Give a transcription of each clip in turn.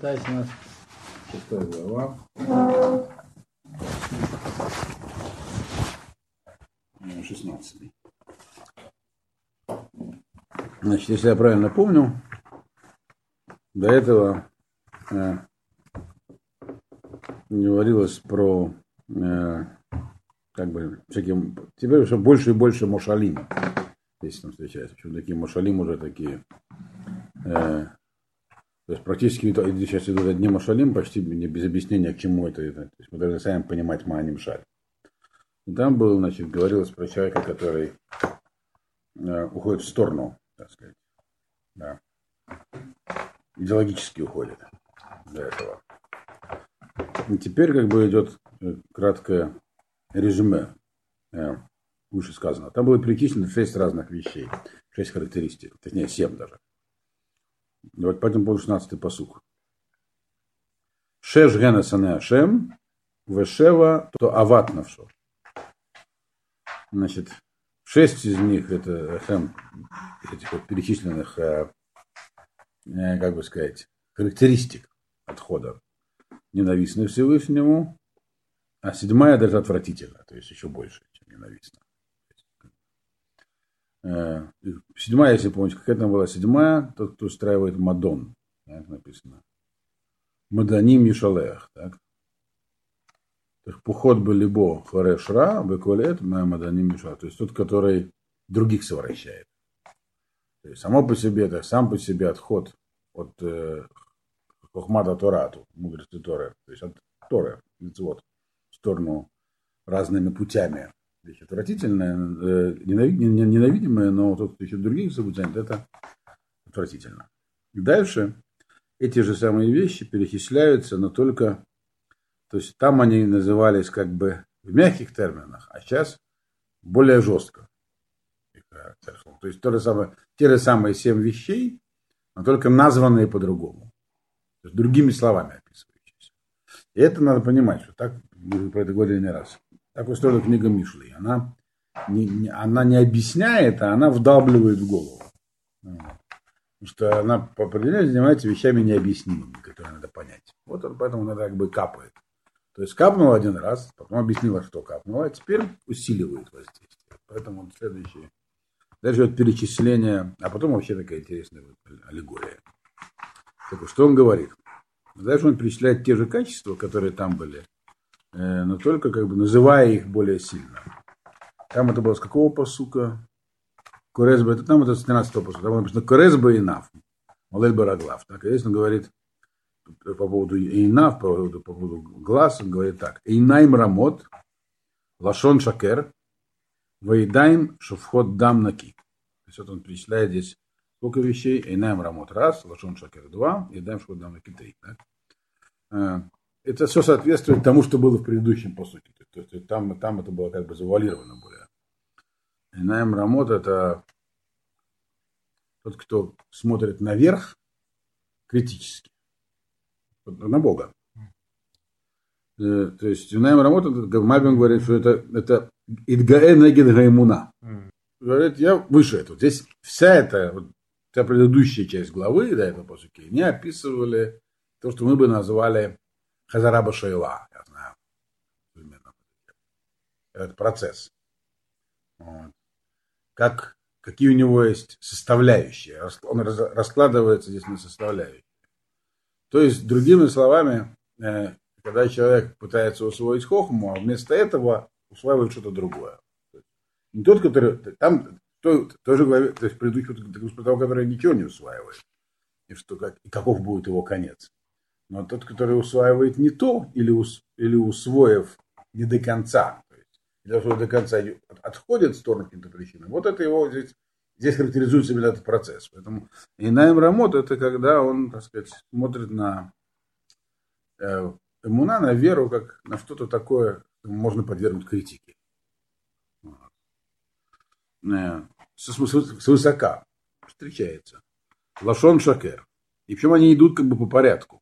Дальше у нас шестая глава. Шестнадцатый. Значит, если я правильно помню, до этого э, говорилось про э, как бы всяким, теперь уже больше и больше мошалим, если там встречается. Причем такие мошалим уже такие, э, то есть практически сейчас идут одни мошалим, почти без объяснения, к чему это. То есть мы должны сами понимать мааним шаль. И там был, значит, говорилось про человека, который э, уходит в сторону, так сказать, да, идеологически уходит для этого. И теперь как бы идет э, краткое резюме, э, выше сказано. Там было перечислено шесть разных вещей, шесть характеристик, точнее семь даже. Вот пойдем по 16 посук. Шеш гена сане ашем, вешева то ават навшо. Значит, шесть из них это ашем, этих вот перечисленных, э, э, как бы сказать, характеристик отхода ненавистны Всевышнему, а седьмая даже отвратительна, то есть еще больше, чем ненавистна. Э, седьмая, если помните, какая там была седьмая, тот, кто устраивает Мадон, так написано. Маданим Мишалех, так? Так пухот бы либо фарешра, беколет, Маданим Мишалех. То есть тот, который других совращает. То есть само по себе, так, сам по себе отход от э, Хохмада Торату, мудрости Торы, то есть от Торы, вот, в сторону разными путями вещь отвратительная, э, ненавидимая, но тот, кто еще других заблуждает, это отвратительно. Дальше эти же самые вещи перечисляются, но только, то есть там они назывались как бы в мягких терминах, а сейчас более жестко. То есть то же самое, те же самые семь вещей, но только названные по-другому. Другими словами описывающиеся. И это надо понимать, что так мы про это говорили не раз. Так устроена книга Мишли. Она не, не, она не объясняет, а она вдавливает в голову. Потому что она по определению занимается вещами необъяснимыми, которые надо понять. Вот он поэтому она как бы капает. То есть капнула один раз, потом объяснила, что капнула, а теперь усиливает воздействие. Поэтому вот следующее. Дальше вот перечисление, а потом вообще такая интересная аллегория. Так, что он говорит? Дальше он перечисляет те же качества, которые там были, но только как бы называя их более сильно. Там это было с какого посука? Корезба, это там это с 13 посука. Там написано Корезба и Нав. Малель Бараглав. Так, если он говорит по поводу Инав, по поводу, по поводу глаз, он говорит так. Эйнайм рамот, лашон шакер, вейдайм шуфхот дам наки. То есть вот он перечисляет здесь сколько вещей. Эйнайм рамот раз, лашон шакер два, и даем шуфхот дам наки три. Так? Это все соответствует тому, что было в предыдущем посуке. То есть там, там это было как бы завуалировано более. Инаем Рамот это тот, кто смотрит наверх критически. На Бога. Э, то есть Инаем Рамот, Мабин говорит, что это, это Идгаэ Негид Гаймуна. Говорит, я выше этого. Здесь вся эта, вот, вся предыдущая часть главы, да, этого посуки, не описывали то, что мы бы назвали Хазараба Шейла, я знаю. Это процесс. Вот. Как, какие у него есть составляющие. Он раскладывается здесь на составляющие. То есть, другими словами, э, когда человек пытается усвоить хохму, а вместо этого усваивает что-то другое. Не тот, который там то, тоже главе, то есть предыдущий, того, который ничего не усваивает. И, что, как, и каков будет его конец. Но тот, который усваивает не то, или, ус, или усвоив не до конца, то есть, усвоив до конца отходит в сторону каким-то причинам, вот это его здесь, здесь характеризуется именно этот процесс. Поэтому Инаем Рамот это когда он, так сказать, смотрит на э, эмуна, на веру, как на что-то такое, можно подвергнуть критике. Э, с высока встречается. Лашон Шакер. И причем они идут как бы по порядку.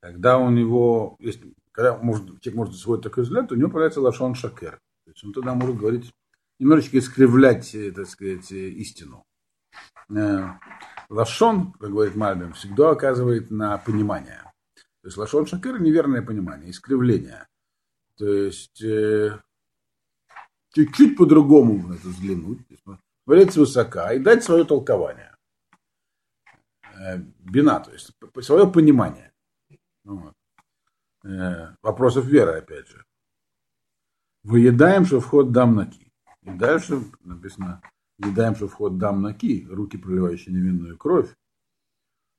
Когда у него, если, когда может, человек может усвоить такой взгляд, у него появляется лашон шакер. То есть он тогда может говорить, немножечко искривлять, э, так сказать, э, истину. Э, лашон, как говорит Мальбим, всегда оказывает на понимание. То есть лашон шакер неверное понимание, искривление. То есть чуть-чуть по-другому взглянуть, смотреть свысока и дать свое толкование. Бина, то есть свое понимание. Вот. Э, вопросов веры, опять же. Выедаем, что вход дам наки. И дальше написано, выедаем, что вход дам наки, руки, проливающие невинную кровь.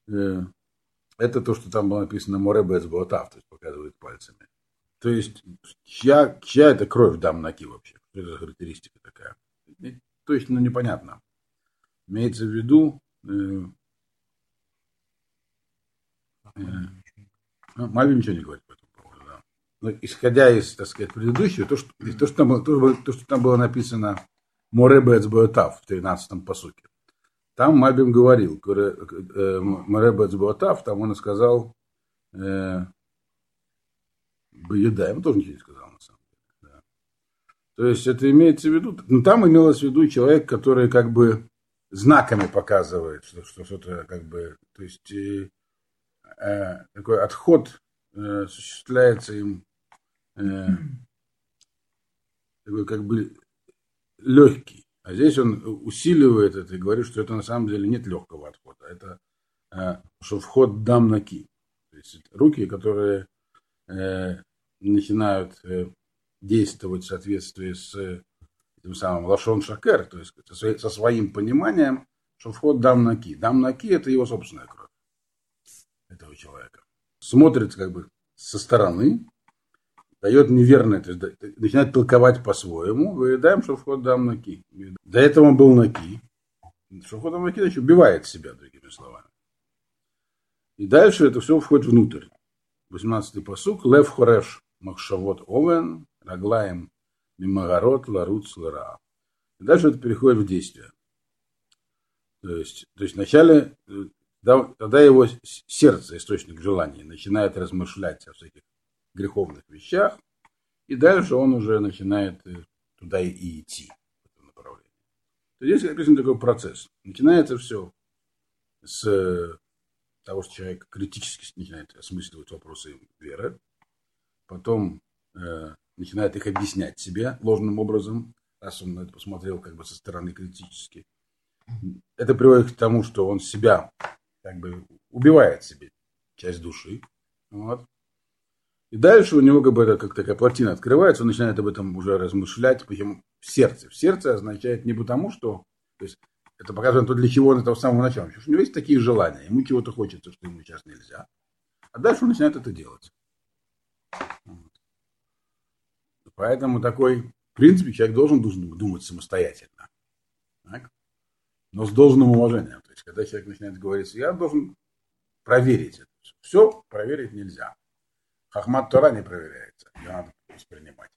Э, это то, что там было написано Моребец Буатав, то есть показывает пальцами. То есть, чья, чья это кровь дам наки вообще? Что это за характеристика такая? Точно непонятно. Имеется в виду, э, э, ну, Мальви ничего не говорит по этому поводу. Да. Но исходя из, так сказать, предыдущего, то, что, то, что, там, было, то, то, что там было написано Моребец Боэтав в 13-м посуке. Там Мальбим говорил, э, Моребец Боэтав, там он сказал, э, Боеда, ему тоже ничего не сказал, на самом деле. То есть это имеется в виду, ну там имелось в виду человек, который как бы знаками показывает, что, что что-то как бы, то есть э, такой отход э, осуществляется им э, такой как бы легкий. А здесь он усиливает это и говорит, что это на самом деле нет легкого отхода. Это э, что вход дам на ки. То есть руки, которые э, начинают э, действовать в соответствии с э, тем самым лашон шакер, то есть со своим пониманием, что вход дам на ки. Дам на ки это его собственная кровь этого человека. Смотрит как бы со стороны, дает неверное, то есть начинает толковать по-своему, выедаем, что вход дам на ки. До этого он был на ки. Что вход дам на ки, значит, убивает себя, другими словами. И дальше это все входит внутрь. 18-й посук. Лев хореш махшавот овен, раглаем мимагарот ларуц лара. И дальше это переходит в действие. То есть, то есть вначале э, тогда его сердце, источник желания, начинает размышлять о всяких греховных вещах, и дальше он уже начинает э, туда и идти в этом направлении. То здесь написан такой процесс. Начинается все с э, того, что человек критически начинает осмысливать вопросы веры, потом э, начинает их объяснять себе ложным образом, раз он на это посмотрел как бы со стороны критически. Это приводит к тому, что он себя как бы убивает себе часть души. Вот. И дальше у него как бы как такая плотина открывается, он начинает об этом уже размышлять, причем в сердце. В сердце означает не потому, что, то есть это показывает то, для чего он этого самого начала. Потому что у него есть такие желания, ему чего-то хочется, что ему сейчас нельзя. А дальше он начинает это делать. Поэтому такой, в принципе, человек должен, должен думать самостоятельно. Так? Но с должным уважением. То есть, когда человек начинает говорить, я должен проверить это. Все проверить нельзя. Хахмат Тора не проверяется. Ее надо воспринимать.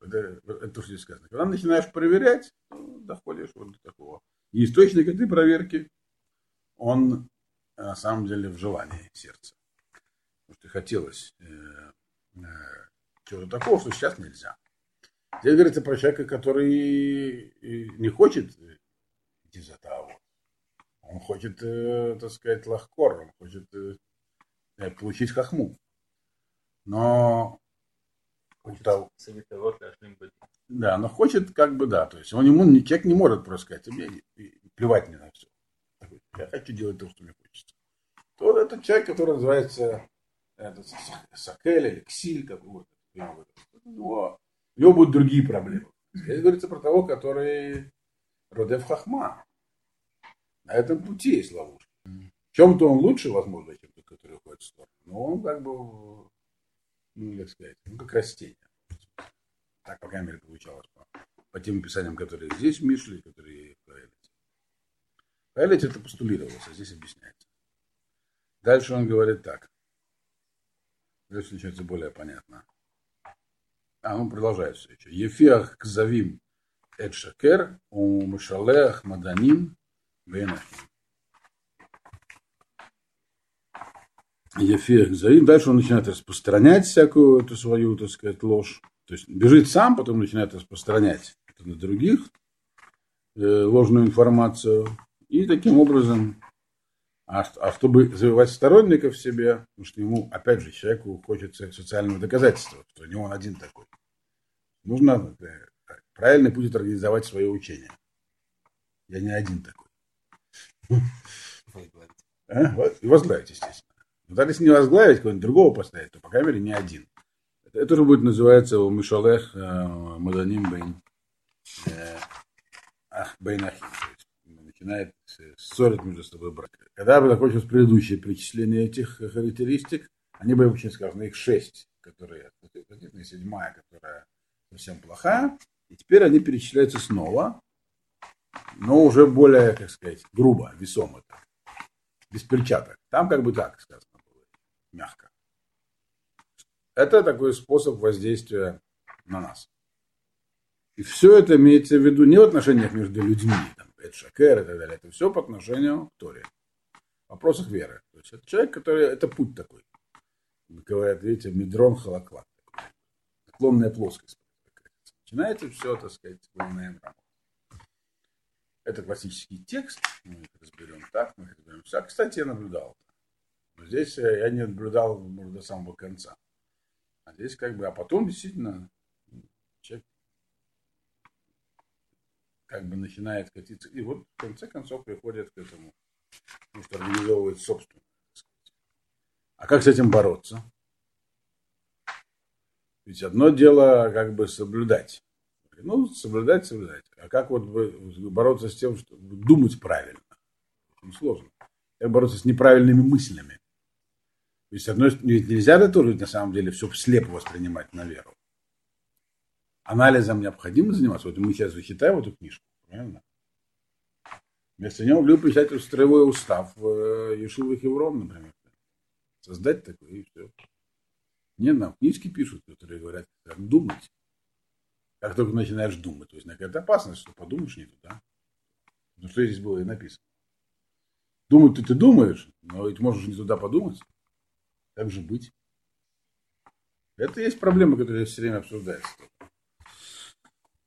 Это, это то, что здесь сказано. Когда начинаешь проверять, ну, доходишь вот до такого. И источник этой проверки, он на самом деле в желании сердца. Потому что хотелось э, э, чего-то такого, что сейчас нельзя. Здесь говорится про человека, который не хочет идти за того. Он хочет, э, так сказать, лахкор, он хочет э, э получить хахму. Но да, но хочет как бы да. То есть он ему человек не может просто сказать, мне плевать мне на все. Я хочу делать то, что мне хочется. То это человек, который называется это, Сакель или Ксиль какого-то. У него, у него будут другие проблемы. Здесь говорится про того, который Родев Хахма. На этом пути есть ловушка. В чем-то он лучше, возможно, чем тот, который уходит в сторону. Но он как бы ну, как сказать, ну, как растение. Так, по крайней мере, получалось по, по тем описаниям, которые здесь в Мишле, которые в Каэлите. В Каэлите это постулировалось, а здесь объясняется. Дальше он говорит так. Дальше начинается более понятно. А, он продолжает все еще. Ефиах кзавим эд шакер, у мушалеах маданим бенахим. Ефех Заим. Дальше он начинает распространять всякую эту свою, так сказать, ложь. То есть бежит сам, потом начинает распространять на других, э, ложную информацию. И таким образом, а, а чтобы завоевать сторонников себе, потому что ему, опять же, человеку хочется социального доказательства, что не он один такой. Нужно э, правильный путь организовать свое учение. Я не один такой. А? Вот, и возглавить, естественно. Но даже если не возглавить, кого-нибудь другого поставить, то, по крайней мере, не один. Это, это уже будет называться у Мишалех э, Маданим Бейн э, Ах Бейн Ахим. Начинает ссорить между собой брак. Когда бы закончилось предыдущее перечисление этих характеристик, они были очень сказаны, их шесть, которые, седьмая, которая совсем плохая, и теперь они перечисляются снова, но уже более, как сказать, грубо, весомо так без перчаток. Там как бы так сказано было, мягко. Это такой способ воздействия на нас. И все это имеется в виду не в отношениях между людьми, там, Шакер и так далее. Это все по отношению к Торе. В вопросах веры. То есть это человек, который, это путь такой. Говорят, видите, медрон холоклад. Наклонная плоскость. Начинается все, так сказать, волная мрамор. Это классический текст, мы их разберем так, мы их разберем так. Кстати, я наблюдал. Но здесь э, я не наблюдал может, до самого конца. А здесь как бы, а потом действительно человек как бы начинает катиться. И вот в конце концов приходит к этому, потому что организовывает собственную. А как с этим бороться? Ведь одно дело как бы соблюдать ну, соблюдать, соблюдать. А как вот бороться с тем, что думать правильно? Очень сложно. Как бороться с неправильными мыслями? То есть, ведь нельзя это тоже на самом деле все слепо воспринимать на веру. Анализом необходимо заниматься. Вот мы сейчас вычитаем эту книжку, правильно? Вместо него влюбил писатель строевой устав в Ешува Хеврон, например. Создать такой и все. Не, нам книжки пишут, которые говорят, как думать. Как только начинаешь думать, то есть какая-то опасность, что подумаешь не туда. Ну что здесь было и написано. Думать ты, ты думаешь, но ведь можешь не туда подумать. Как же быть? Это есть проблема, которая все время обсуждается.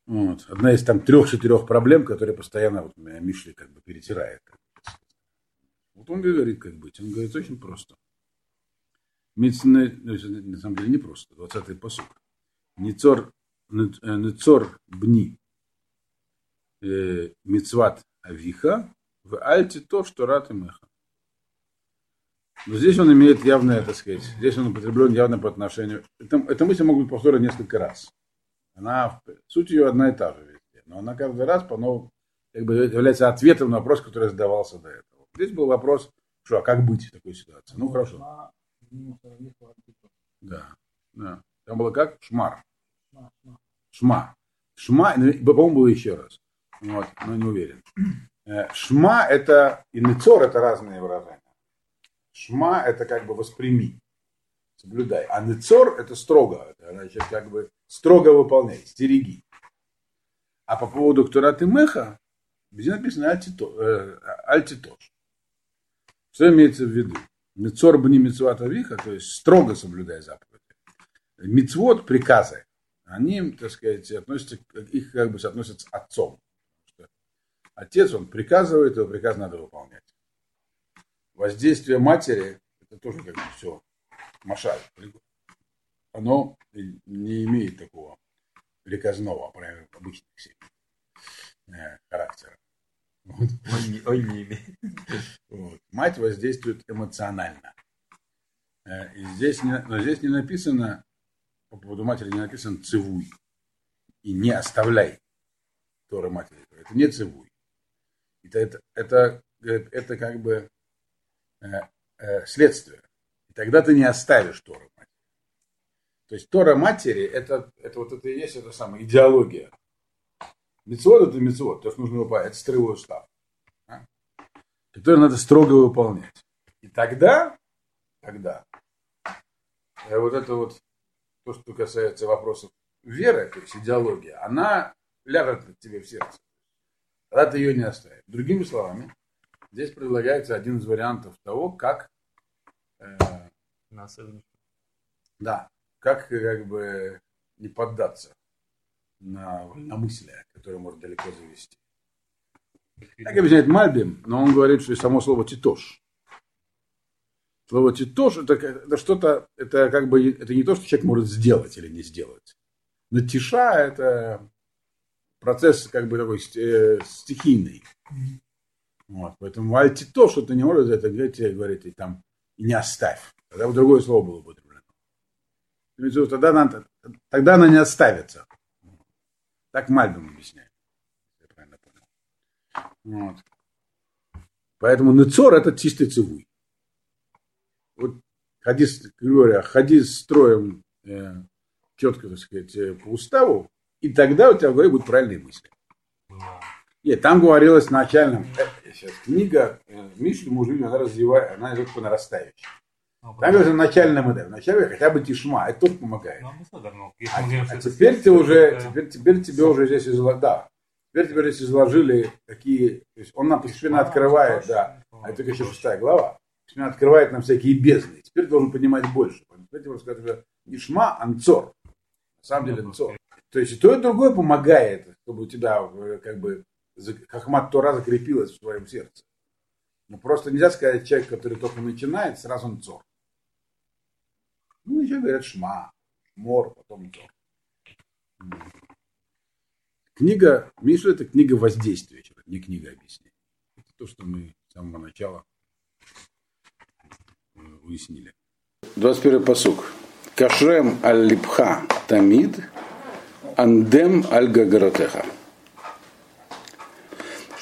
Вот. Одна из там трех-четырех проблем, которые постоянно вот меня Мишли как бы перетирает. Вот он говорит, как быть. Он говорит очень просто. Медицина, ну, на самом деле не просто. 20-й посуд. Ницор Нецор бни мицват авиха в альте то, что рат и меха. Но здесь он имеет явное, так сказать, здесь он употреблен явно по отношению. Это, эта мысль могут повторить несколько раз. Она, суть ее одна и та же везде. Но она каждый раз по новому как бы является ответом на вопрос, который задавался до этого. Здесь был вопрос, что, а как быть в такой ситуации? Ну, хорошо. Да, да. Там было как? Шмар. Шма. Шма, ну, по-моему, было еще раз. Вот, но не уверен. Э, шма это и нецор это разные выражения. Шма это как бы восприми, соблюдай. А нецор это строго, значит как бы строго выполняй, стереги. А по поводу Ктурат Меха, везде написано э, альтитош. Что имеется в виду? Мецор бни мецват авиха, то есть строго соблюдай заповеди. Мецвод приказы они, так сказать, относятся, их как бы соотносят с отцом. Отец, он приказывает, его приказ надо выполнять. Воздействие матери, это тоже как бы все машаль. Оно не имеет такого приказного, прямо обычных семей характера. Вот. Он, не, он не имеет. Вот. Мать воздействует эмоционально. Э, и здесь не, но здесь не написано, по поводу матери не написано цивуй. И не оставляй Тора матери. Это не цивуй. Это, это, это, это как бы э, э, следствие. И тогда ты не оставишь Тора матери. То есть Тора матери это, это вот это и есть эта самая идеология. Мецвод это мецвод, то, что нужно выполнять, это строевой устав, а? который надо строго выполнять. И тогда, тогда, э, вот это вот то, что касается вопросов веры, то есть идеологии, она ляжет тебе в сердце. Тогда ты ее не оставишь. Другими словами, здесь предлагается один из вариантов того, как э, да, как как бы не поддаться на, на мысли, которые может далеко завести. Так объясняет Мальбим, но он говорит, что и само слово титош. Слово титош это, это что-то, это как бы, это не то, что человек может сделать или не сделать. Но тиша это процесс как бы такой э, стихийный. Вот, поэтому альтито, что ты не можешь это говорить, говорить и там и не оставь. Тогда бы другое слово было употреблено. Тогда она, тогда она не оставится. Так Мальбим объясняет. Я правильно понял. Вот. Поэтому Нецор это чистый цивуй. Вот ходи, говоря, ходи строем э, четко, так сказать, э, по уставу, и тогда у тебя в голове будут правильные мысли. Нет, там говорилось начально, э, сейчас книга э, Мишли Мужили, она развивает, она идет по нарастающей. Ну, там говорится начальная модель. Вначале хотя бы тишма, это тоже помогает. Ну, а, а теперь ты уже, теперь, теперь тебе уже здесь изложили, да, теперь тебе здесь изложили такие, то есть он нам постепенно открывает, да, а это еще шестая глава, постепенно открывает нам всякие бездны. Теперь должен понимать больше. Теперь тебе сказать, не шма, а нцор. На самом деле нцор. То есть и то, и другое помогает, чтобы у тебя э, как бы Хахмат Тора закрепилась в своем сердце. Но просто нельзя сказать человек, который только начинает, сразу он цор. Ну, еще говорят шма, мор, потом то. Книга, Миша, это книга воздействия, не книга объяснений. Это то, что мы с самого начала э, уяснили. 21 посук. Кашрем аль-липха тамид, андем аль-гагаратеха.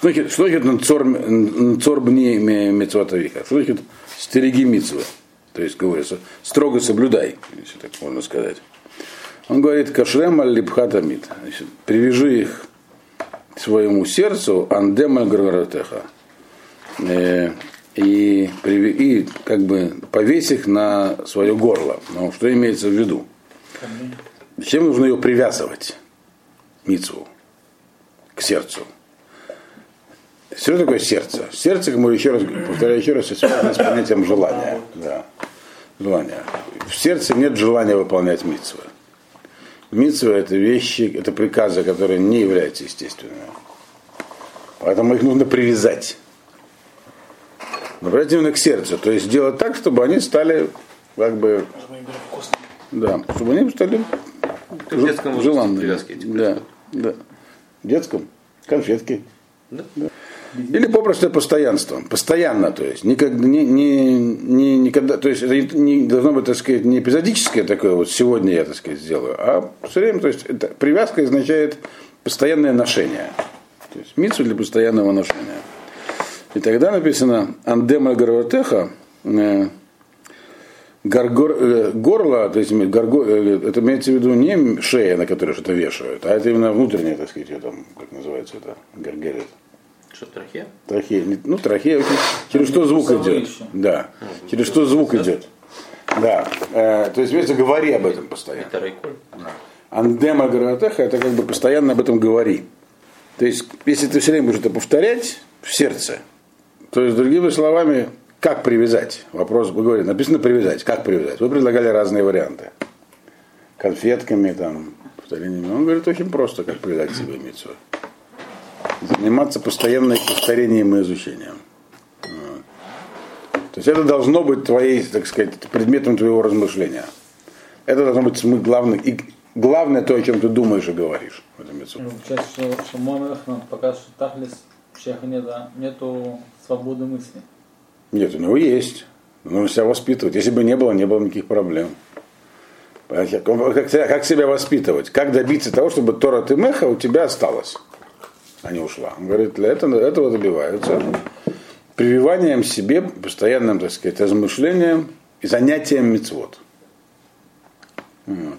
Что значит нцор бни мецватавика? Что значит стереги митцвы? То есть, говорится, строго соблюдай, если так можно сказать. Он говорит, кашрем аль-липхатамид. Привяжи их к своему сердцу, андем аль-гаргаратеха. Э, и, и как бы повесь их на свое горло. Ну, что имеется в виду? Зачем нужно ее привязывать, мицву, к сердцу? Что такое сердце? Сердце, как мы еще раз повторяю еще раз, связано с понятием желания. Да. Желание. В сердце нет желания выполнять митцвы. Митцвы это вещи, это приказы, которые не являются естественными. Поэтому их нужно привязать. Направить именно к сердцу. То есть сделать так, чтобы они стали как бы. Да, чтобы они стали в детском желанными. Да, да. В детском? Конфетки. Да. да. Или попросту постоянством. Постоянно, то есть. Никогда, не, не, не, никогда, то есть это не должно быть, так сказать, не эпизодическое такое, вот сегодня я, так сказать, сделаю, а все время, то есть это, привязка означает постоянное ношение. То есть мицу для постоянного ношения. И тогда написано Андема Гарватеха, э, горгор, э, горло, то есть горго, э, это имеется в виду не шея, на которой что-то вешают, а это именно внутреннее, так сказать, там, как называется это, гаргерет. Что, трахея? Трахея. Ну, трахея, через что звук идет. Да. Через что звук идет. Да. Э, то есть, вместе говори об этом постоянно. Это райколь. Андема Гаратеха, это как бы постоянно об этом говори. То есть, если ты все время будешь это повторять в сердце, то есть, другими словами, как привязать? Вопрос, вы говорите, написано привязать. Как привязать? Вы предлагали разные варианты. Конфетками, там, повторениями. Он говорит, очень просто, как привязать себе митцву заниматься постоянным повторением и изучением. То есть это должно быть твоей, так сказать, предметом твоего размышления. Это должно быть главное, и главное то, о чем ты думаешь и говоришь. В этом ну, что Шамон пока что Тахлис Шеханеда нету свободы мысли. Нет, у него есть. Нужно себя воспитывать. Если бы не было, не было никаких проблем. Как, как себя воспитывать? Как добиться того, чтобы Тора Тимеха у тебя осталось? А не ушла. Он говорит, для этого, этого добиваются прививанием себе, постоянным, так сказать, размышлением и занятием мецвод. Вот.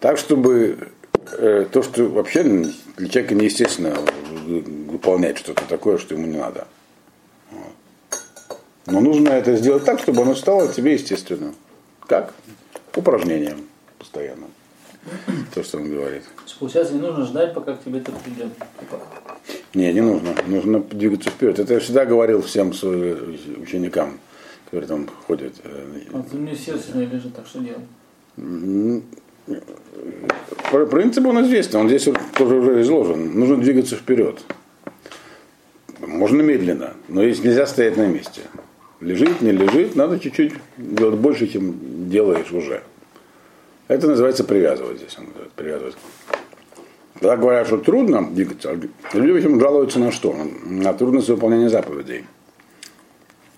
Так, чтобы э, то, что вообще для человека неестественно выполнять что-то такое, что ему не надо. Вот. Но нужно это сделать так, чтобы оно стало тебе естественным. Как? Упражнением постоянным. То, что он говорит. Получается, не нужно ждать, пока к тебе это придет. Не, не нужно. Нужно двигаться вперед. Это я всегда говорил всем своим ученикам, которые там ходят. А ты мне сердце не лежит, так что делать? Принцип он известен, он здесь тоже уже изложен. Нужно двигаться вперед. Можно медленно, но если нельзя стоять на месте. Лежит, не лежит, надо чуть-чуть делать больше, чем делаешь уже. Это называется привязывать здесь. Он говорит, привязывать. Когда говорят, что трудно двигаться, люди в общем жалуются на что? На трудность выполнения заповедей.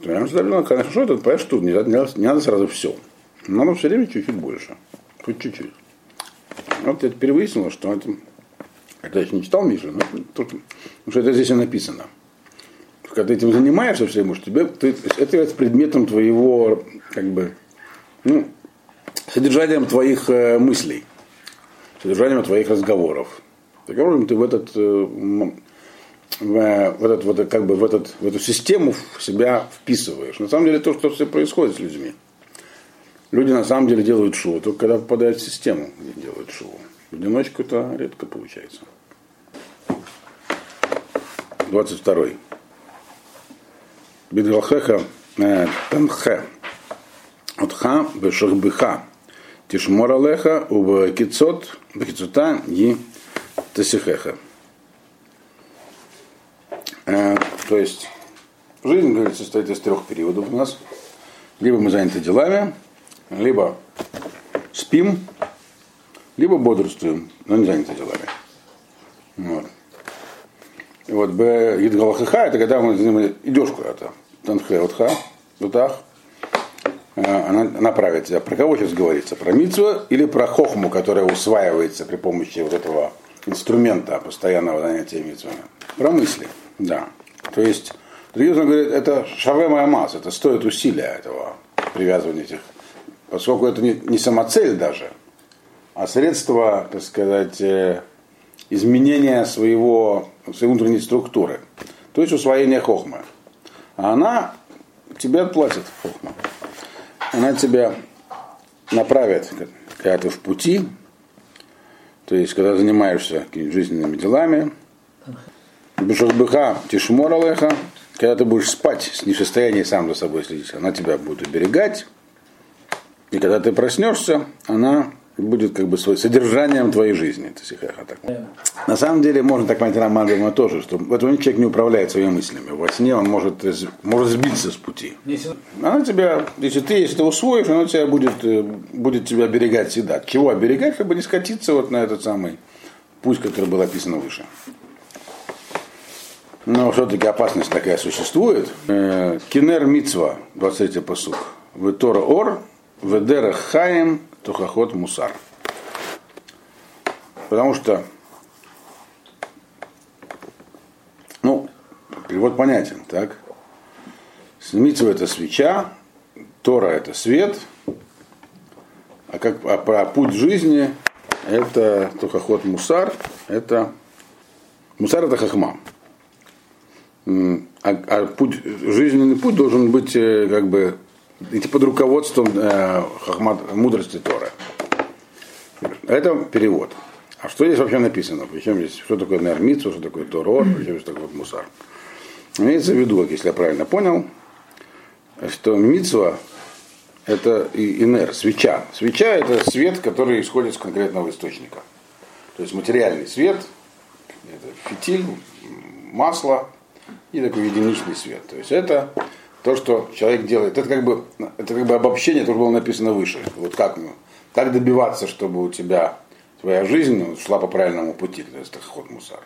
Я сказал, ну, конечно, что это, понимаешь, тут не надо, не надо сразу все. Надо все время чуть-чуть больше. Хоть чуть-чуть. Вот я теперь выяснилось, что это, это я еще не читал Миша, но потому что это здесь и написано. Когда ты этим занимаешься все время, тебе, ты, это является предметом твоего, как бы, ну, содержанием твоих э, мыслей, содержанием твоих разговоров. Образом, ты в этот, э, в, в, этот, в, этот, как бы в, этот, в эту систему себя вписываешь. На самом деле то, что все происходит с людьми. Люди на самом деле делают шоу, только когда попадают в систему, где делают шоу. В одиночку это редко получается. 22. Бидгалхеха э, танхе. Отха бешахбиха. Тишмор алеха уба кицот бекицота и тасихеха. Э, то есть жизнь, говорит, состоит из трех периодов у нас. Либо мы заняты делами, либо спим, либо бодрствуем, но не заняты делами. Вот. И вот Б Идгалахаха, это когда мы идешь куда-то. Танхе отха, тутах. Она, она правит тебя. Про кого сейчас говорится? Про Мицу или про хохму, которая усваивается при помощи вот этого инструмента постоянного занятия Мицвами? Про мысли, да. То есть, другим говорит, это шавемая масса, это стоит усилия этого привязывания этих поскольку это не, не самоцель даже, а средство, так сказать, э, изменения своего, своей внутренней структуры. То есть усвоение хохмы. А она тебе отплатит хохма. Она тебя направит, когда ты в пути, то есть когда занимаешься жизненными делами, Бешахбыха тишмор когда ты будешь спать с несостоянием сам за собой следить, она тебя будет уберегать, и когда ты проснешься, она будет как бы своим содержанием твоей жизни. Так. На самом деле, можно так понять Роман тоже, что в этом человек не управляет своими мыслями. Во сне он может, может сбиться с пути. Она тебя, если ты, если ты усвоишь, она тебя будет, э, будет тебя оберегать всегда. Чего оберегать, чтобы не скатиться вот на этот самый путь, который был описан выше. Но все-таки опасность такая существует. Э, Кинер Мицва, 23 посук. Витора Ор, Ведера Хаем Тухахот Мусар. Потому что, ну, перевод понятен, так? Митцва это свеча, Тора это свет, а как а про путь жизни это Тухахот Мусар, это Мусар это хахма. А, а путь, жизненный путь должен быть э, как бы идти под руководством э, хахмат, мудрости Тора. Это перевод. А что здесь вообще написано? Причем здесь, что такое нермицу, что такое Торор, причем здесь такой мусар. Имеется в виду, если я правильно понял, что мицва это инер, свеча. Свеча это свет, который исходит из конкретного источника. То есть материальный свет, это фитиль, масло и такой единичный свет. То есть это то, что человек делает, это как бы, это как бы обобщение, то, что было написано выше. Вот как, ну, как добиваться, чтобы у тебя твоя жизнь ну, шла по правильному пути, то есть ход мусар.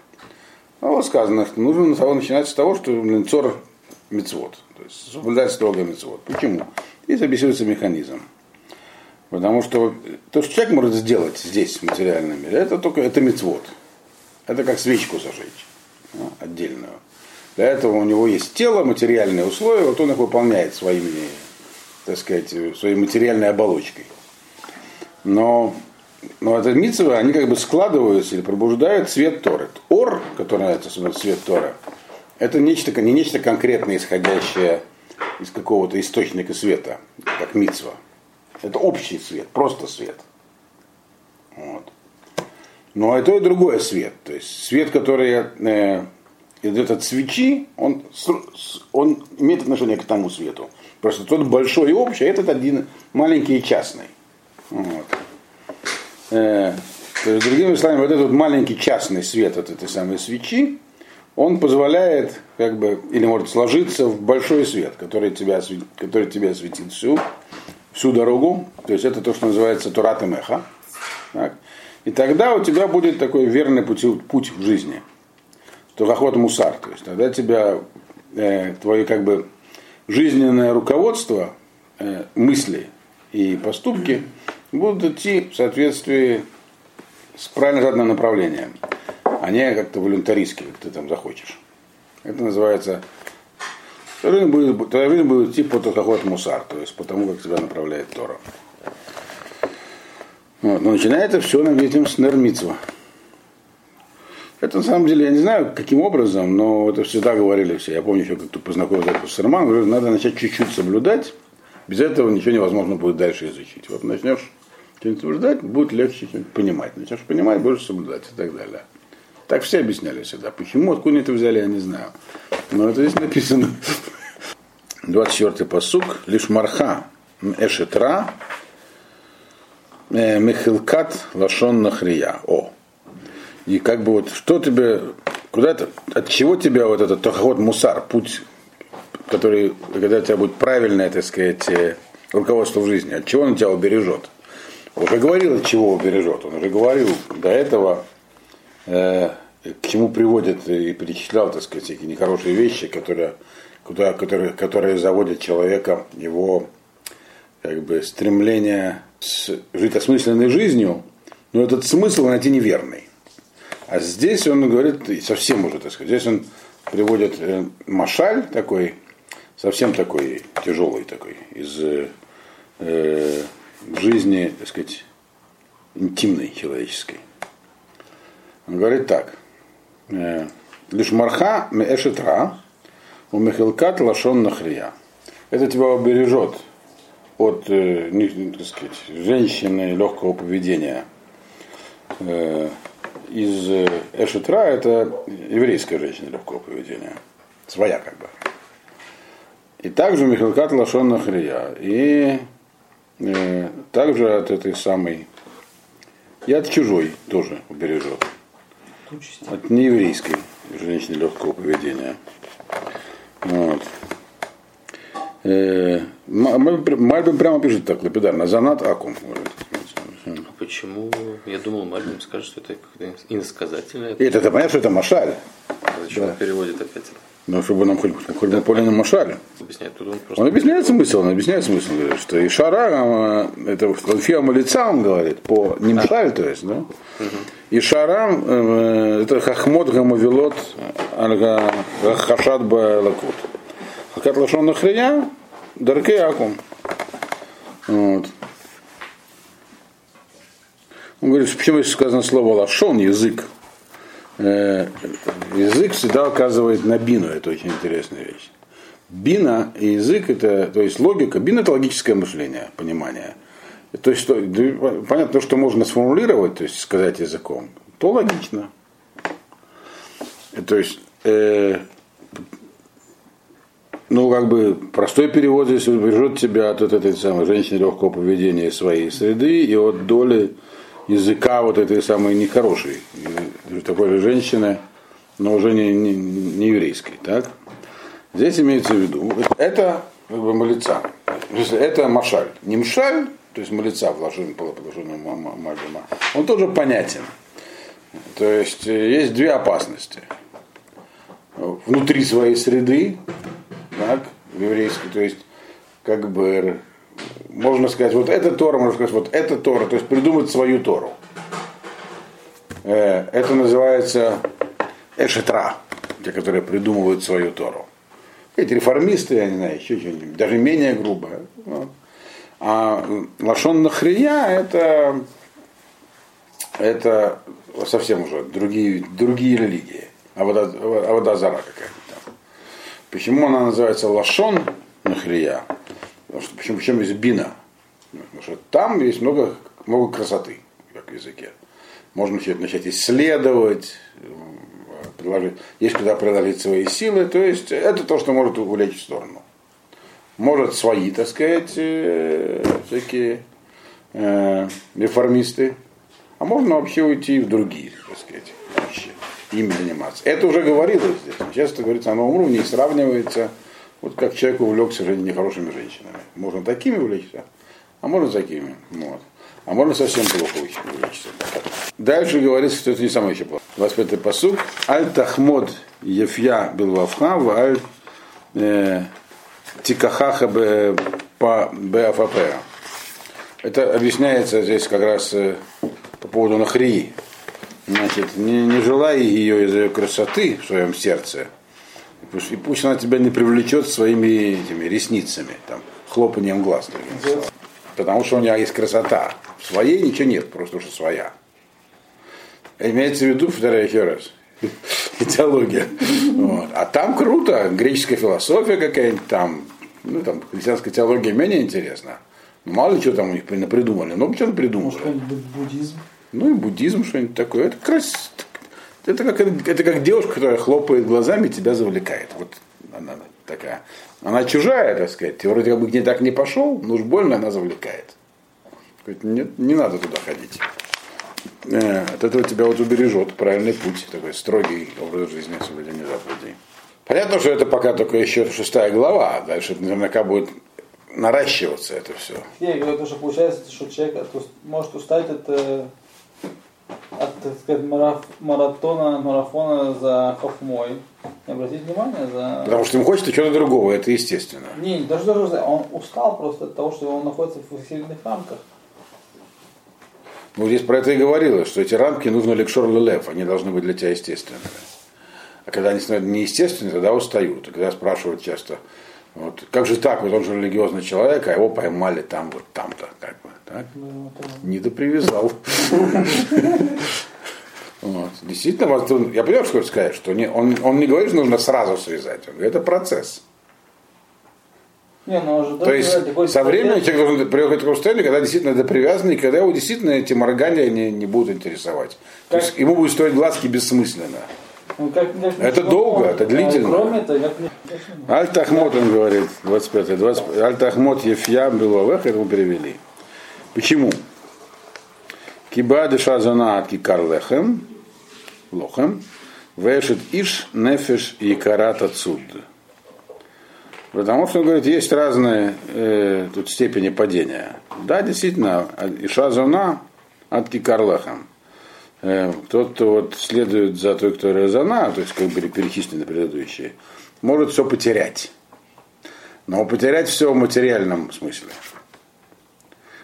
А вот сказано, что нужно начинать с того, что ленцор мецвод, то есть соблюдать строго мецвод. Почему? Здесь объясняется механизм. Потому что то, что человек может сделать здесь, в материальном мире, это только это мецвод. Это как свечку зажечь, да, отдельную. Для этого у него есть тело, материальные условия, вот он их выполняет своими, так сказать, своей материальной оболочкой. Но, но это митцвы, они как бы складываются или пробуждают свет Торы. Ор, который называется свет Тора, это нечто, не нечто конкретное, исходящее из какого-то источника света, как митцва. Это общий свет, просто свет. Вот. Но это и другое свет. То есть свет, который э, и этот свечи, он, он имеет отношение к тому свету. Просто тот большой и общий, а этот один маленький и частный. Вот. Э, то есть, другими словами, вот этот маленький частный свет от этой самой свечи, он позволяет, как бы, или может сложиться в большой свет, который, тебя, который тебе осветит всю, всю дорогу. То есть это то, что называется Турат и Меха. Так. И тогда у тебя будет такой верный путь, путь в жизни. Тухахот мусар. То есть тогда тебя э, твое как бы жизненное руководство, э, мысли и поступки будут идти в соответствии с правильно заданным направлением, а не как-то волюнтаристски, как ты там захочешь. Это называется Тогда жизнь будет, твоя жизнь будет идти по Тухахот мусар, то есть по тому, как тебя направляет Тора. Вот. Но начинается все нам этим с Нермитсва. Это на самом деле, я не знаю, каким образом, но это всегда говорили все. Я помню еще, как тут познакомился с Романом, говорю, надо начать чуть-чуть соблюдать, без этого ничего невозможно будет дальше изучить. Вот начнешь что-нибудь соблюдать, будет легче понимать. Начнешь понимать, будешь соблюдать и так далее. Так все объясняли всегда. Почему, откуда это взяли, я не знаю. Но это здесь написано. 24-й посук. Лишь марха эшетра мехилкат лашон нахрия. О. И как бы вот, что тебе, куда то от чего тебя вот этот тохот мусар, путь, который, когда у тебя будет правильное, так сказать, э, руководство в жизни, от чего он тебя убережет? Уже говорил, от чего убережет. Он уже говорил до этого, э, к чему приводит и перечислял, так сказать, всякие нехорошие вещи, которые, куда, которые, которые заводят человека его как бы стремление с, жить осмысленной жизнью, но этот смысл найти неверный. А здесь он говорит, совсем уже, так сказать, здесь он приводит э, машаль такой, совсем такой тяжелый такой, из э, жизни, так сказать, интимной человеческой. Он говорит так. э, Лишь марха меэшетра, у мехилкат лашон нахрия. Это тебя убережет от, э, так сказать, женщины легкого поведения. Из э, Эшетра это еврейская женщина легкого поведения. Своя как бы. И также Михалкат Лашон Нахрия. И э, также от этой самой и от чужой тоже убережет. От нееврейской женщины легкого поведения. Вот. Э, Мальбин прямо пишет так, лапидарно, занат акум. говорит. А почему? Я думал, Мальбим скажет, что это как-то иносказательное. Это, это понятно, что это машаль. А Зачем он переводит опять? Но чтобы нам хоть, хоть бы поняли на машале. Объясняет. Тут он просто... Он объясняет смысл, он объясняет смысл, говорит, что и шара, э, это фиама лица, он говорит, по немшаль, то есть, да? И шарам, э, это хахмот гамавилот альга хашад лакут. Хакат лашон нахрия, дарке акум. Вот. Он говорит, почему здесь сказано слово лашон, язык. Э, язык всегда указывает на бину, это очень интересная вещь. Бина и язык это, то есть логика, бина это логическое мышление, понимание. То есть, что, понятно, то, что можно сформулировать, то есть сказать языком, то логично. То есть, э, ну, как бы, простой перевод здесь убережет тебя от этой самой женщины легкого поведения своей среды и от доли языка вот этой самой нехорошей, такой же женщины, но уже не, не, не еврейской, так? Здесь имеется в виду, это как бы малица, это машаль. Не мшаль, то есть малица, вложенный положенный мальбима, он тоже понятен. То есть есть две опасности. Внутри своей среды, так, еврейской, то есть как бы можно сказать, вот это Тора, можно сказать, вот это Тора, то есть придумать свою Тору. Это называется эшетра, те, которые придумывают свою Тору. Эти реформисты, я не знаю, еще что-нибудь, даже менее грубо. А лашон нахрия это, это совсем уже другие, другие религии. А вода, а вода зара какая-то. Почему она называется лашон нахрия? Что, почему, почему есть бина? Потому что там есть много, много красоты, как в языке. Можно начать, исследовать, приложить, есть куда приложить свои силы, то есть это то, что может увлечь в сторону. Может свои, так сказать, всякие э, реформисты, а можно вообще уйти в другие, так сказать, вещи. ими заниматься. Это уже говорилось здесь. Сейчас это говорится на уровне и сравнивается, вот как человек увлекся же нехорошими женщинами. Можно такими увлечься, а можно такими. Вот. А можно совсем плохо увлечься. Дальше говорится, что это не самое еще плохо. 25-й посуг. Аль тахмод ефья билвавха в аль э, тикахаха беафапеа. Это объясняется здесь как раз э, по поводу нахрии. Значит, не, не желай ее из-за ее красоты в своем сердце. И пусть она тебя не привлечет своими этими ресницами, там, хлопанием глаз. Потому что у нее есть красота. В своей ничего нет, просто уже своя. Имеется в виду, повторяю еще раз, идеология. Вот. А там круто, греческая философия какая-нибудь там, ну там христианская теология менее интересна. Ну, мало ли что там у них придумали, но что-то придумали. Может, буддизм? Ну и буддизм что-нибудь такое. Это крас... Это как, это как девушка, которая хлопает глазами и тебя завлекает. Вот она такая. Она чужая, так сказать. Ты вроде как бы ней так не пошел, но уж больно она завлекает. Нет, не надо туда ходить. Э, от этого тебя вот убережет правильный путь, такой строгий образ жизни, соблюдение заповедей. Понятно, что это пока только еще шестая глава, дальше наверняка будет наращиваться это все. Я говорю, то, что получается, что человек может устать от, э, от так сказать, маратона, марафона за хохмой. Не обратить внимание за... Потому что ему хочется чего-то другого, это естественно. Не, даже, даже он устал просто от того, что он находится в сильных рамках. Ну, здесь про это и говорилось, что эти рамки нужно лекшор лев, они должны быть для тебя естественными. А когда они становятся неестественными, тогда устают. И когда спрашивают часто, вот, как же так, вот он же религиозный человек, а его поймали там, вот там-то, как бы, так? Ну, Не допривязал. Вот. Действительно, я понимаю, что хочу сказать, что не, он, он не говорит, что нужно сразу связать, он говорит, это процесс. Не, ну, То есть со временем человек должен приехать к состоянию, когда действительно это привязано, и когда его действительно эти моргания не, не будут интересовать. Как? То есть ему будет стоить глазки бессмысленно. Ну, как, как, это долго, это длительно. Кроме этого, как... Аль-Тахмот, он говорит, 25 20, Аль-Тахмот Ефьям Беловех, это мы перевели. Почему? Киба деша зона от кикарлехем, лохем, вешет иш нефеш и карата цуд. Потому что, он говорит, есть разные э, тут степени падения. Да, действительно, иша зона от кикарлехем. Э, тот, кто вот следует за той, кто резона, то есть как были перечислены предыдущие, может все потерять. Но потерять все в материальном смысле.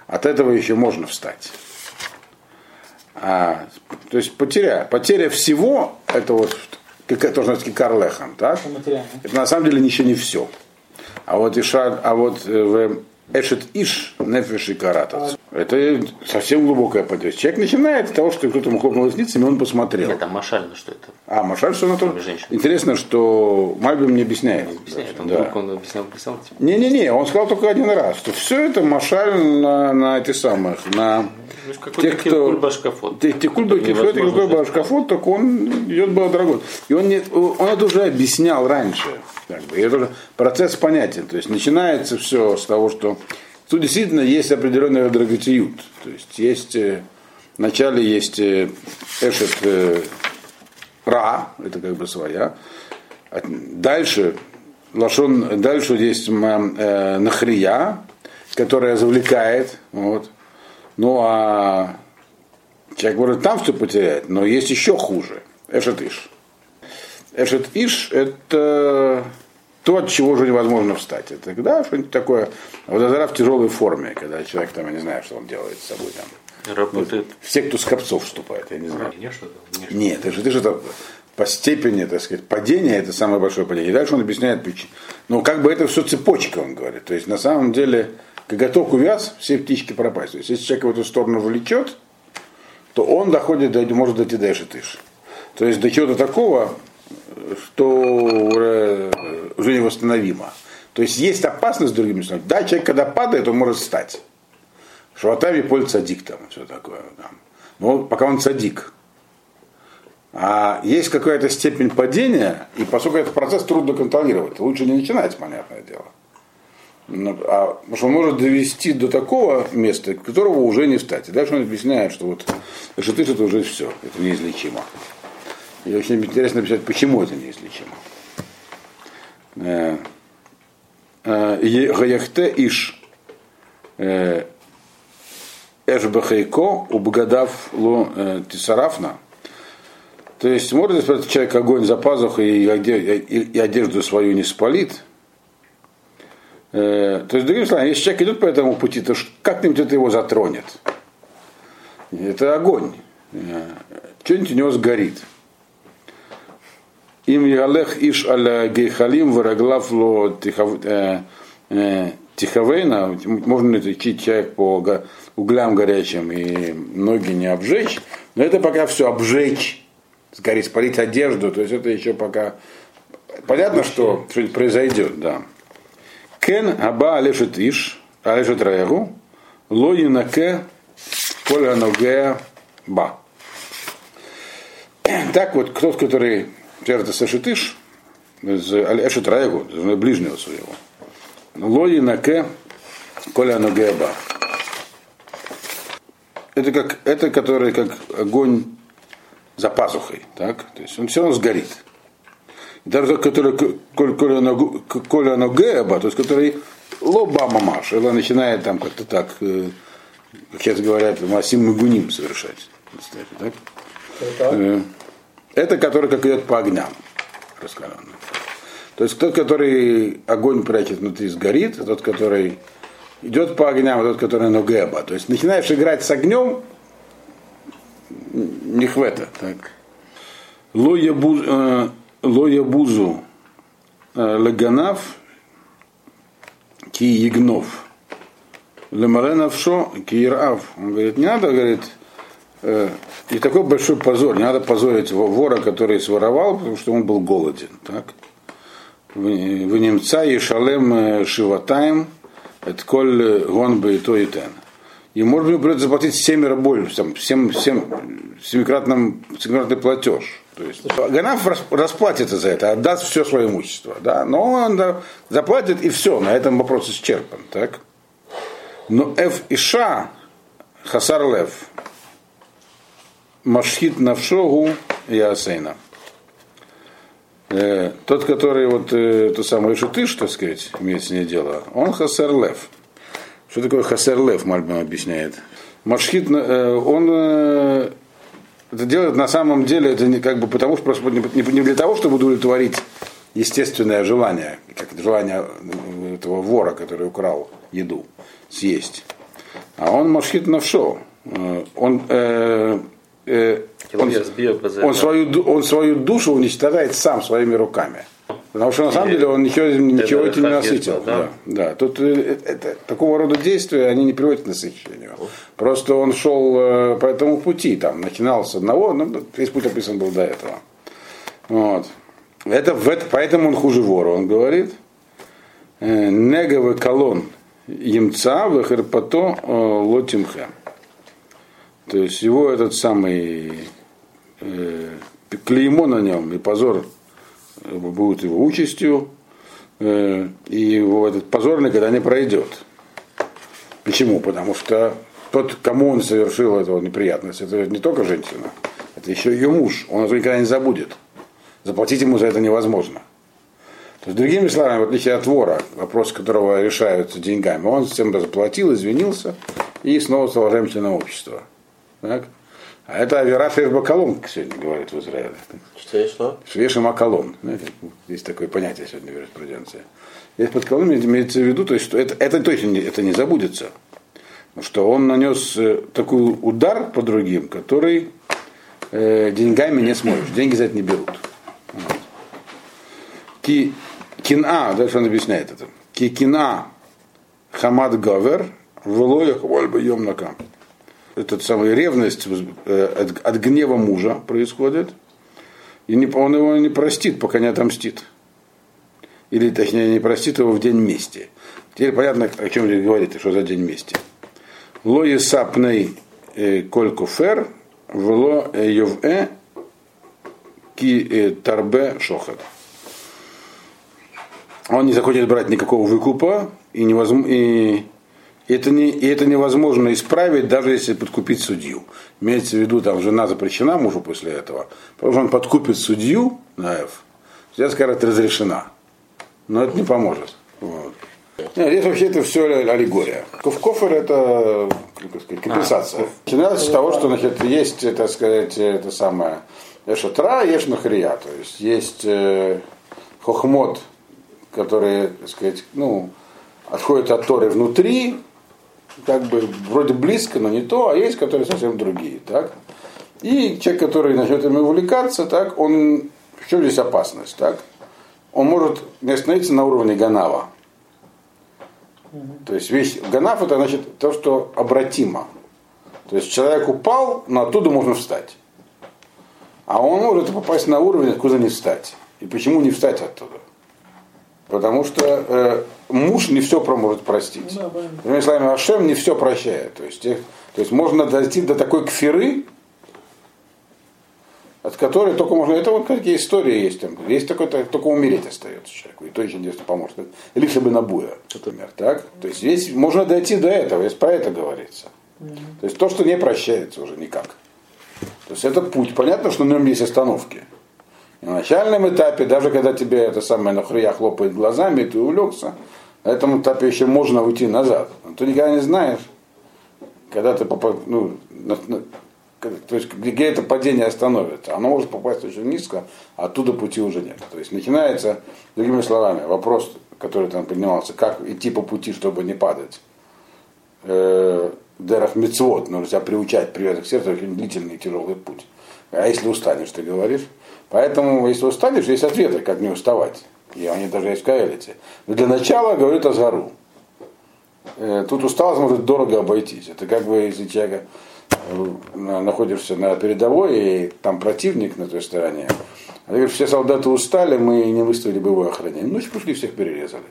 От этого еще можно встать. А, то есть потеря, потеря всего, это вот, как это должно быть Карлехан, так? Это на самом деле ничего не все. А вот Иша, а вот э, в Эшет Иш Нефеш и Каратас. Это совсем глубокая потеря. Человек начинает с того, что кто-то ему хлопнул ресницами, он посмотрел. Нет, там Машаль, что это. А, Машаль, что она тоже. Интересно, что Мальбим не объясняет. Не объясняет, он, да. он объяснял, объяснял. Типа. Не-не-не, он сказал только один раз, что все это Машаль на, на эти самых, на ну, тех, кто... Башкафот. Те, те кульбы, Башкафот, так он идет был дорогой. И он, не, он это уже объяснял раньше. Как бы. И это процесс понятен. То есть начинается все с того, что тут действительно есть определенный дороготиют. То есть есть э, вначале есть э, эшет э, ра, это как бы своя. Дальше лашон, дальше есть э, нахрия, которая завлекает. Вот. Ну а человек может там все потерять, но есть еще хуже. Эшет иш. Эшет иш это то, от чего уже невозможно встать. Это да, что-нибудь такое. Водозара в тяжелой форме, когда человек там, я не знаю, что он делает с собой там. Работает. В секту скопцов вступает, я не знаю. Нет, это же ты что по степени, так сказать, падения это самое большое падение. И дальше он объясняет причину. Но как бы это все цепочка, он говорит. То есть на самом деле коготок увяз, все птички пропасть. То есть если человек в эту сторону влечет, то он доходит, до, может дойти дальше тыш. То есть до чего-то такого, что уже, невосстановимо. То есть есть опасность с другими словами. Да, человек, когда падает, он может встать. Шуатави поль садик там, все такое. Там. Но пока он садик. А есть какая-то степень падения, и поскольку этот процесс трудно контролировать, лучше не начинать, понятное дело. Ну, а, потому что он может довести до такого места, которого уже не встать. И дальше он объясняет, что вот шатыш это уже все, это неизлечимо. И очень интересно написать, почему это неизлечимо. Э, э, Гаяхте иш э, Эшбахайко убгадав ло тисарафна. То есть может исправить человек огонь за пазухой и одежду свою не спалит. То есть, другими словами, если человек идет по этому пути, то как-нибудь это его затронет. Это огонь. Что-нибудь у него сгорит. Им ялех иш аля гейхалим вараглав ло тихавейна, можно ли идти человек по углям горячим и ноги не обжечь, но это пока все обжечь, сгореть, спалить одежду, то есть это еще пока понятно, что что-нибудь произойдет, да. Кен аба алешет иш, алешет раягу, ло юнаке коля ноге ба. Так вот, тот, который это Сашитыш, из Эшет Раегу, ближнего своего. Лои наке коля ногеба. Это как, это который как огонь за пазухой, так? То есть он все равно сгорит. Даже тот, который коля ногеба, то есть который лоба мамаш, или начинает там как-то так, э, как сейчас говорят, масим мигуним совершать. Так? Это? Который как идет по огням раскаленным. То есть тот, который огонь прячет внутри, сгорит, а тот, который идет по огням, а тот, который ногеба. То есть начинаешь играть с огнем, не хвета. Так. Лоя э, бузу э, лаганав ки ягнов. Лемаренавшо ки ирав. Он говорит, не надо, говорит, и такой большой позор. Не надо позорить вора, который своровал, потому что он был голоден. Так? В немца и шалем э, шиватаем, это коль гонбы и то и тен. И может быть придется заплатить семеро больше, там, семь, семь, семикратным, семикратный платеж. То есть Ганаф расплатится за это, отдаст все свое имущество. Да? Но он заплатит и все, на этом вопрос исчерпан. Так? Но Ф и Ша, Хасар Лев, Машхит Навшогу Ясейна. Э, тот, который вот э, то самое Шутыш, так сказать, имеет с ней дело, он Хасер Лев. Что такое Хасер Лев, Мальбим объясняет. Машхит, э, он э, это делает на самом деле, это не как бы потому, что просто не, не для того, чтобы удовлетворить естественное желание, как желание этого вора, который украл еду, съесть. А он машхит навшо. Э, он э, э, он, он, свою, он свою душу уничтожает сам своими руками. Потому что на самом деле он ничего, ничего этим не насытил. Да? Да, да. Тут э, это, такого рода действия они не приводят к насыщению. Просто он шел э, по этому пути, там, начинал с одного, ну, весь путь описан был до этого. Вот. Это, в это, поэтому он хуже вора, он говорит. «Э, Неговый колон емца выхерпато лотимхе. То есть его этот самый э, клеймо на нем и позор будет его участью, э, и его этот позорный когда не пройдет. Почему? Потому что тот, кому он совершил эту неприятность, это не только женщина, это еще ее муж. Он это никогда не забудет. Заплатить ему за это невозможно. То есть, другими словами, в отличие от вора, вопрос которого решаются деньгами, он всем заплатил, извинился и снова стал женщином общества. Так? А это Авера Шешбакалон сегодня говорит в Израиле. Что есть что? Швеша Макалон. Есть такое понятие сегодня в юриспруденции. Здесь под колон имеется в виду, то есть, что это, это точно не, это не забудется. Что он нанес э, такой удар по другим, который э, деньгами не сможешь. Деньги за это не берут. Вот. Ки, кина, дальше он объясняет это. Ки кина хамад гавер, влоя хвальба йомнака этот самый ревность э, от, от гнева мужа происходит, и не, он его не простит, пока не отомстит. Или, точнее, не простит его в день мести. Теперь понятно, о чем здесь говорите, что за день мести. Ло сапней э, коль куфер, вло ки э, тарбе шохат. Он не захочет брать никакого выкупа и, невозможно, и И это, не, и это невозможно исправить, даже если подкупить судью. Имеется в виду, там жена запрещена мужу после этого. Потому что он подкупит судью на F, судья скажет, разрешена. Но это не поможет. Вот. Нет, здесь вообще это все аллегория. Кофер это как сказать, компенсация. А, Начинается с того, что значит, есть, так сказать, это самое Эшатра, есть Нахрия. То есть есть э, хохмот, которые, так сказать, ну, отходят от Торы внутри, как бы вроде близко, но не то, а есть, которые совсем другие. Так? И человек, который начнет ими увлекаться, так, он, в чем здесь опасность? Так? Он может не остановиться на уровне Ганава. То есть вещь Ганав это значит то, что обратимо. То есть человек упал, но оттуда можно встать. А он может попасть на уровень, откуда не встать. И почему не встать оттуда? Потому что э, муж не все может простить. Да, Другими словами, Ашем не все прощает. То есть, тех, то есть можно дойти до такой кфиры, от которой только можно. Это вот какие истории есть. Там, есть такой, только умереть остается человеку. И то еще не поможет. Лишь бы на буя, например. Так? То есть здесь можно дойти до этого, если про это говорится. То есть то, что не прощается уже никак. То есть это путь. Понятно, что на нем есть остановки. На начальном этапе, даже когда тебе это самое нахуя хлопает глазами, и ты увлекся, на этом этапе еще можно уйти назад. Но ты никогда не знаешь, когда ты попад, ну, на, на, то есть где это падение остановится. Оно может попасть очень низко, а оттуда пути уже нет. То есть начинается, другими словами, вопрос, который там поднимался, как идти по пути, чтобы не падать. Э, Дерах Мецвод, нужно себя приучать, привязать к сердцу, очень длительный и тяжелый путь. А если устанешь, ты говоришь, Поэтому, если устанешь, есть ответы, как не уставать. И они даже есть Каэлите. Но для начала говорит Азару. Э, тут усталость может дорого обойтись. Это как бы, если человек э, находишься на передовой, и там противник на той стороне, а ты говоришь, все солдаты устали, мы не выставили боевое охранение. Ну, пришли, всех перерезали.